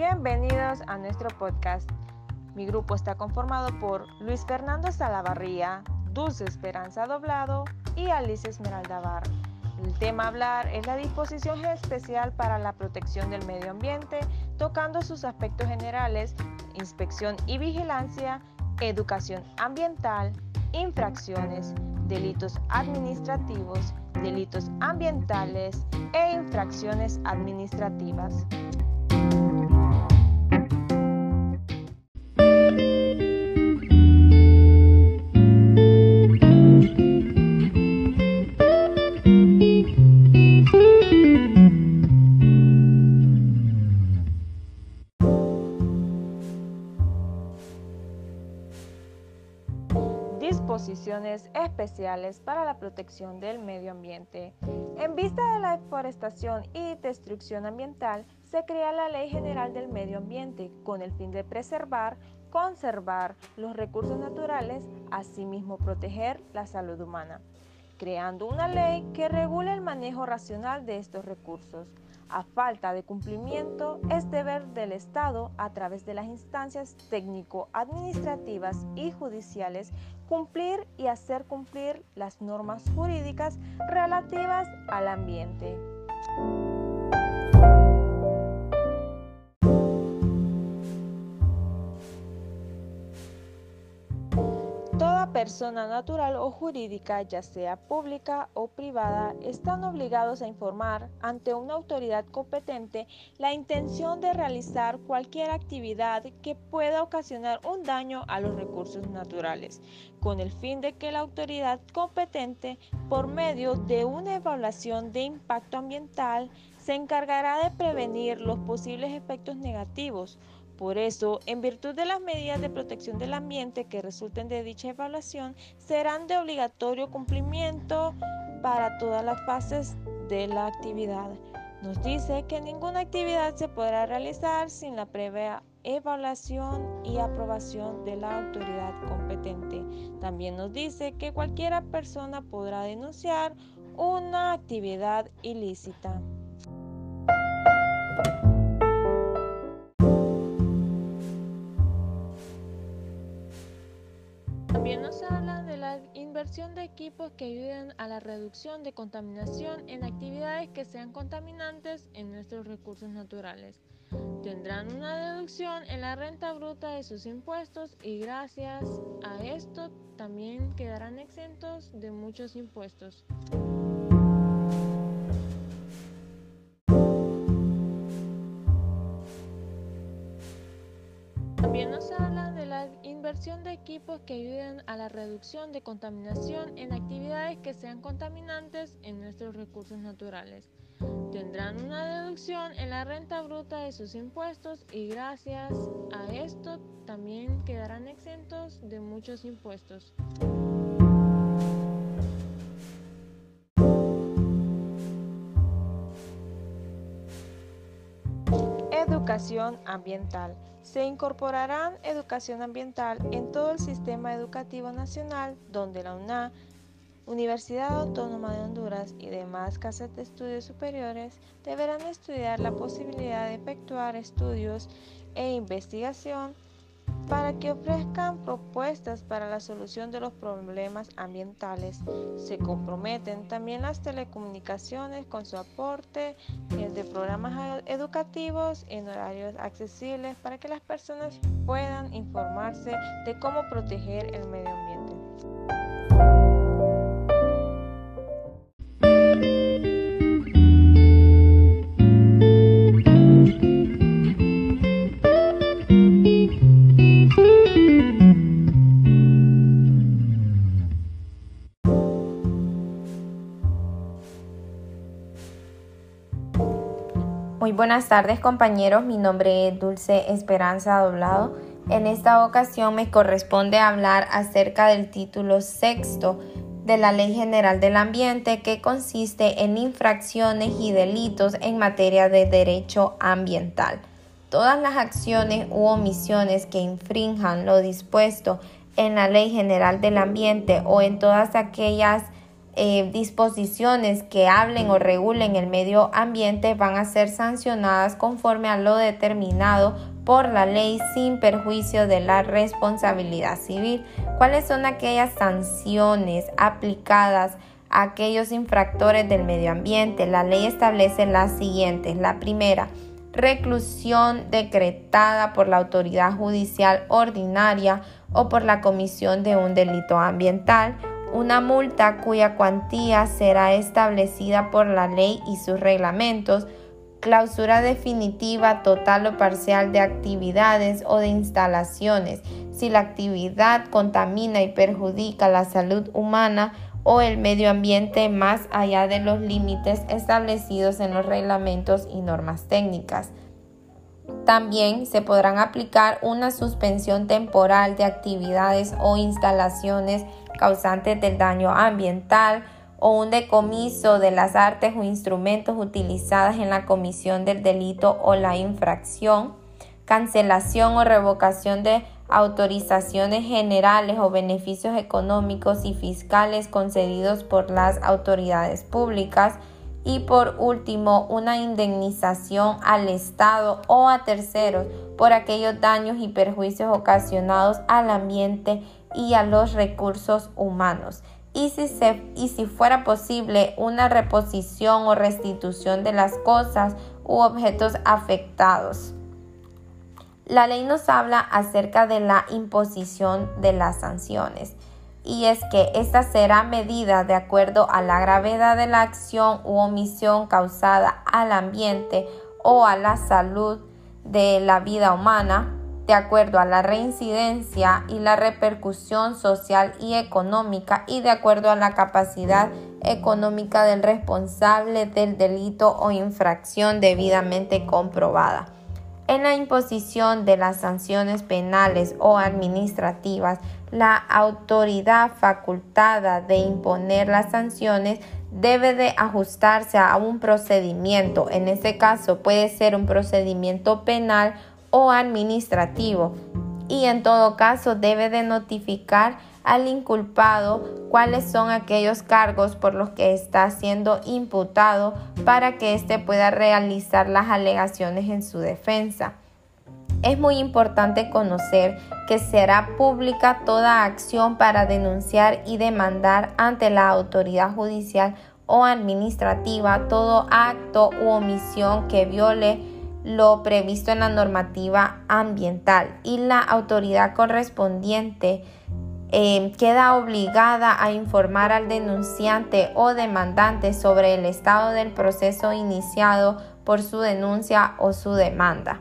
Bienvenidos a nuestro podcast. Mi grupo está conformado por Luis Fernando Salavarría, Dulce Esperanza Doblado y Alice Esmeralda Bar. El tema a hablar es la disposición especial para la protección del medio ambiente, tocando sus aspectos generales, inspección y vigilancia, educación ambiental, infracciones, delitos administrativos, delitos ambientales e infracciones administrativas. Disposiciones especiales para la protección del medio ambiente. En vista de la deforestación y destrucción ambiental, se crea la Ley General del Medio Ambiente con el fin de preservar, conservar los recursos naturales, asimismo proteger la salud humana, creando una ley que regule el manejo racional de estos recursos. A falta de cumplimiento, es deber del Estado, a través de las instancias técnico-administrativas y judiciales, cumplir y hacer cumplir las normas jurídicas relativas al ambiente. Persona natural o jurídica, ya sea pública o privada, están obligados a informar ante una autoridad competente la intención de realizar cualquier actividad que pueda ocasionar un daño a los recursos naturales, con el fin de que la autoridad competente, por medio de una evaluación de impacto ambiental, se encargará de prevenir los posibles efectos negativos por eso, en virtud de las medidas de protección del ambiente que resulten de dicha evaluación, serán de obligatorio cumplimiento para todas las fases de la actividad. Nos dice que ninguna actividad se podrá realizar sin la previa evaluación y aprobación de la autoridad competente. También nos dice que cualquier persona podrá denunciar una actividad ilícita. Inversión de equipos que ayuden a la reducción de contaminación en actividades que sean contaminantes en nuestros recursos naturales. Tendrán una deducción en la renta bruta de sus impuestos y gracias a esto también quedarán exentos de muchos impuestos. También nos habla de inversión de equipos que ayuden a la reducción de contaminación en actividades que sean contaminantes en nuestros recursos naturales. Tendrán una deducción en la renta bruta de sus impuestos y gracias a esto también quedarán exentos de muchos impuestos. Educación ambiental. Se incorporarán educación ambiental en todo el sistema educativo nacional donde la UNA, Universidad Autónoma de Honduras y demás casas de estudios superiores deberán estudiar la posibilidad de efectuar estudios e investigación para que ofrezcan propuestas para la solución de los problemas ambientales. Se comprometen también las telecomunicaciones con su aporte de programas educativos en horarios accesibles para que las personas puedan informarse de cómo proteger el medio ambiente. Muy buenas tardes compañeros, mi nombre es Dulce Esperanza Doblado. En esta ocasión me corresponde hablar acerca del título sexto de la Ley General del Ambiente que consiste en infracciones y delitos en materia de derecho ambiental. Todas las acciones u omisiones que infrinjan lo dispuesto en la Ley General del Ambiente o en todas aquellas eh, disposiciones que hablen o regulen el medio ambiente van a ser sancionadas conforme a lo determinado por la ley sin perjuicio de la responsabilidad civil. ¿Cuáles son aquellas sanciones aplicadas a aquellos infractores del medio ambiente? La ley establece las siguientes. La primera, reclusión decretada por la autoridad judicial ordinaria o por la comisión de un delito ambiental una multa cuya cuantía será establecida por la ley y sus reglamentos, clausura definitiva total o parcial de actividades o de instalaciones, si la actividad contamina y perjudica la salud humana o el medio ambiente más allá de los límites establecidos en los reglamentos y normas técnicas. También se podrán aplicar una suspensión temporal de actividades o instalaciones causantes del daño ambiental o un decomiso de las artes o instrumentos utilizadas en la comisión del delito o la infracción, cancelación o revocación de autorizaciones generales o beneficios económicos y fiscales concedidos por las autoridades públicas y por último una indemnización al Estado o a terceros por aquellos daños y perjuicios ocasionados al ambiente y a los recursos humanos. Y si, y si fuera posible, una reposición o restitución de las cosas u objetos afectados. La ley nos habla acerca de la imposición de las sanciones y es que esta será medida de acuerdo a la gravedad de la acción u omisión causada al ambiente o a la salud de la vida humana de acuerdo a la reincidencia y la repercusión social y económica y de acuerdo a la capacidad económica del responsable del delito o infracción debidamente comprobada. En la imposición de las sanciones penales o administrativas, la autoridad facultada de imponer las sanciones debe de ajustarse a un procedimiento. En este caso puede ser un procedimiento penal o administrativo y en todo caso debe de notificar al inculpado cuáles son aquellos cargos por los que está siendo imputado para que éste pueda realizar las alegaciones en su defensa. Es muy importante conocer que será pública toda acción para denunciar y demandar ante la autoridad judicial o administrativa todo acto u omisión que viole lo previsto en la normativa ambiental y la autoridad correspondiente eh, queda obligada a informar al denunciante o demandante sobre el estado del proceso iniciado por su denuncia o su demanda.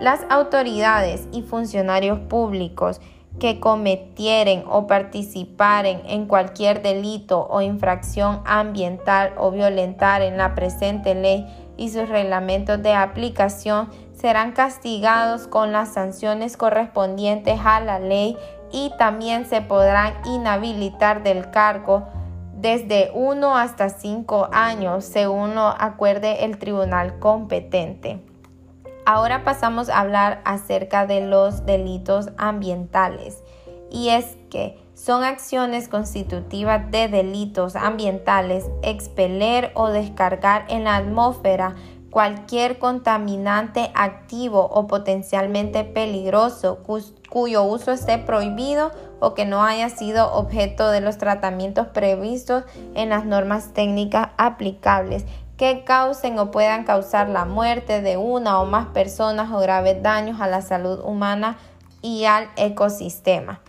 Las autoridades y funcionarios públicos que cometieren o participaren en cualquier delito o infracción ambiental o violentar en la presente ley y sus reglamentos de aplicación serán castigados con las sanciones correspondientes a la ley y también se podrán inhabilitar del cargo desde uno hasta cinco años según lo acuerde el tribunal competente. Ahora pasamos a hablar acerca de los delitos ambientales. Y es que son acciones constitutivas de delitos ambientales expeler o descargar en la atmósfera cualquier contaminante activo o potencialmente peligroso cuyo uso esté prohibido o que no haya sido objeto de los tratamientos previstos en las normas técnicas aplicables que causen o puedan causar la muerte de una o más personas o graves daños a la salud humana y al ecosistema.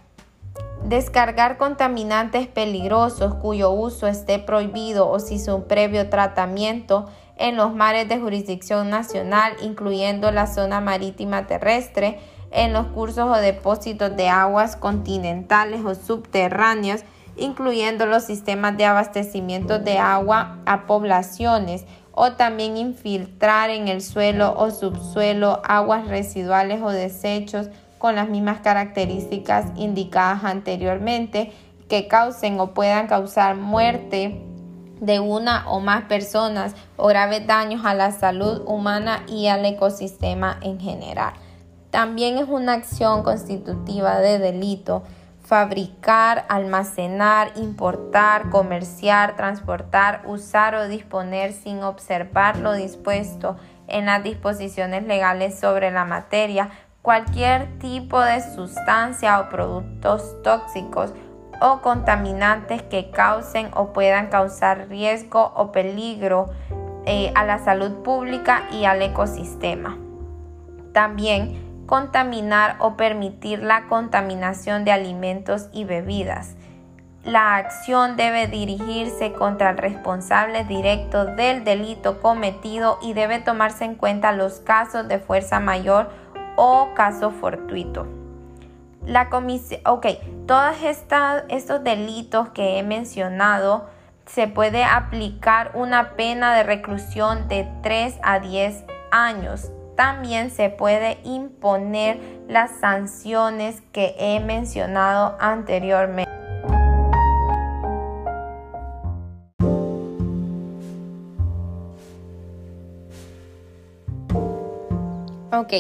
Descargar contaminantes peligrosos cuyo uso esté prohibido o sin su previo tratamiento en los mares de jurisdicción nacional, incluyendo la zona marítima terrestre, en los cursos o depósitos de aguas continentales o subterráneos, incluyendo los sistemas de abastecimiento de agua a poblaciones, o también infiltrar en el suelo o subsuelo aguas residuales o desechos con las mismas características indicadas anteriormente que causen o puedan causar muerte de una o más personas o graves daños a la salud humana y al ecosistema en general. También es una acción constitutiva de delito fabricar, almacenar, importar, comerciar, transportar, usar o disponer sin observar lo dispuesto en las disposiciones legales sobre la materia, cualquier tipo de sustancia o productos tóxicos o contaminantes que causen o puedan causar riesgo o peligro eh, a la salud pública y al ecosistema. También contaminar o permitir la contaminación de alimentos y bebidas. La acción debe dirigirse contra el responsable directo del delito cometido y debe tomarse en cuenta los casos de fuerza mayor o caso fortuito. La comisión, ok, todos estos delitos que he mencionado se puede aplicar una pena de reclusión de 3 a 10 años también se puede imponer las sanciones que he mencionado anteriormente. Ok,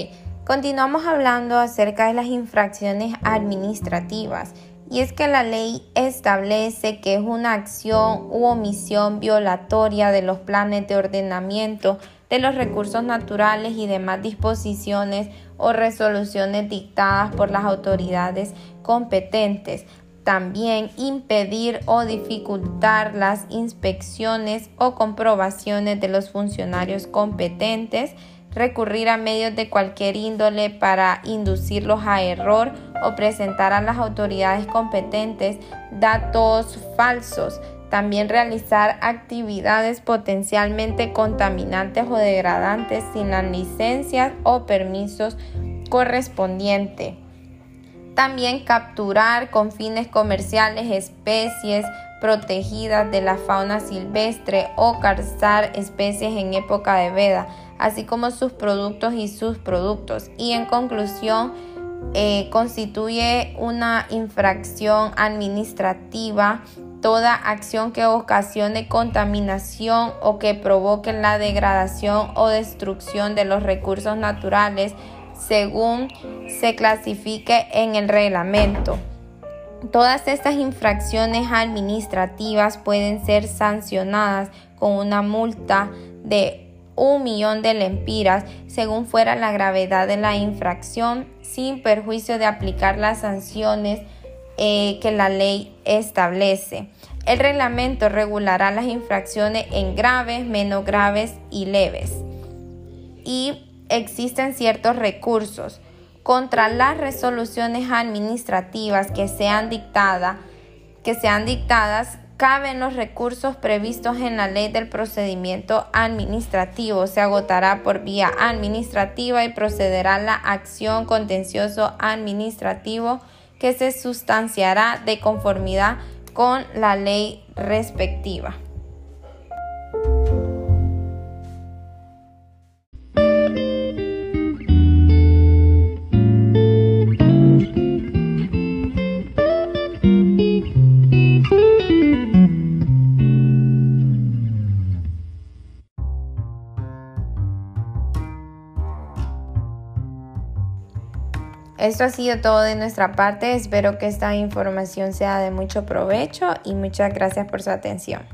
continuamos hablando acerca de las infracciones administrativas. Y es que la ley establece que es una acción u omisión violatoria de los planes de ordenamiento de los recursos naturales y demás disposiciones o resoluciones dictadas por las autoridades competentes. También impedir o dificultar las inspecciones o comprobaciones de los funcionarios competentes, recurrir a medios de cualquier índole para inducirlos a error o presentar a las autoridades competentes datos falsos, también realizar actividades potencialmente contaminantes o degradantes sin las licencias o permisos correspondientes. También capturar con fines comerciales especies protegidas de la fauna silvestre o cazar especies en época de veda, así como sus productos y sus productos. Y en conclusión, eh, constituye una infracción administrativa toda acción que ocasione contaminación o que provoque la degradación o destrucción de los recursos naturales según se clasifique en el reglamento. Todas estas infracciones administrativas pueden ser sancionadas con una multa de un millón de lempiras según fuera la gravedad de la infracción sin perjuicio de aplicar las sanciones eh, que la ley establece. El reglamento regulará las infracciones en graves, menos graves y leves. Y existen ciertos recursos contra las resoluciones administrativas que sean dictadas, que sean dictadas caben los recursos previstos en la ley del procedimiento administrativo. Se agotará por vía administrativa y procederá la acción contencioso administrativo que se sustanciará de conformidad con la ley respectiva. Esto ha sido todo de nuestra parte. Espero que esta información sea de mucho provecho y muchas gracias por su atención.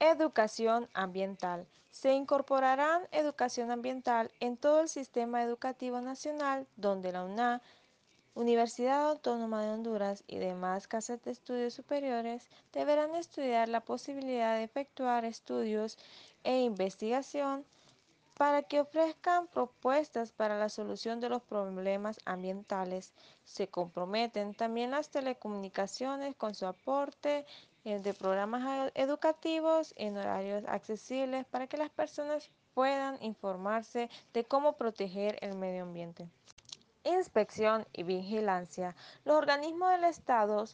Educación ambiental. Se incorporarán educación ambiental en todo el sistema educativo nacional donde la UNA, Universidad Autónoma de Honduras y demás casas de estudios superiores deberán estudiar la posibilidad de efectuar estudios e investigación para que ofrezcan propuestas para la solución de los problemas ambientales. Se comprometen también las telecomunicaciones con su aporte eh, de programas educativos en horarios accesibles para que las personas puedan informarse de cómo proteger el medio ambiente. Inspección y vigilancia. Los organismos del Estado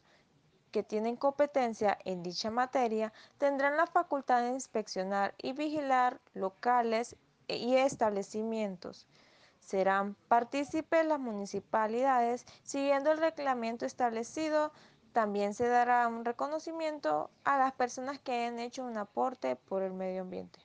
que tienen competencia en dicha materia tendrán la facultad de inspeccionar y vigilar locales y establecimientos. Serán partícipes las municipalidades siguiendo el reglamento establecido. También se dará un reconocimiento a las personas que han hecho un aporte por el medio ambiente.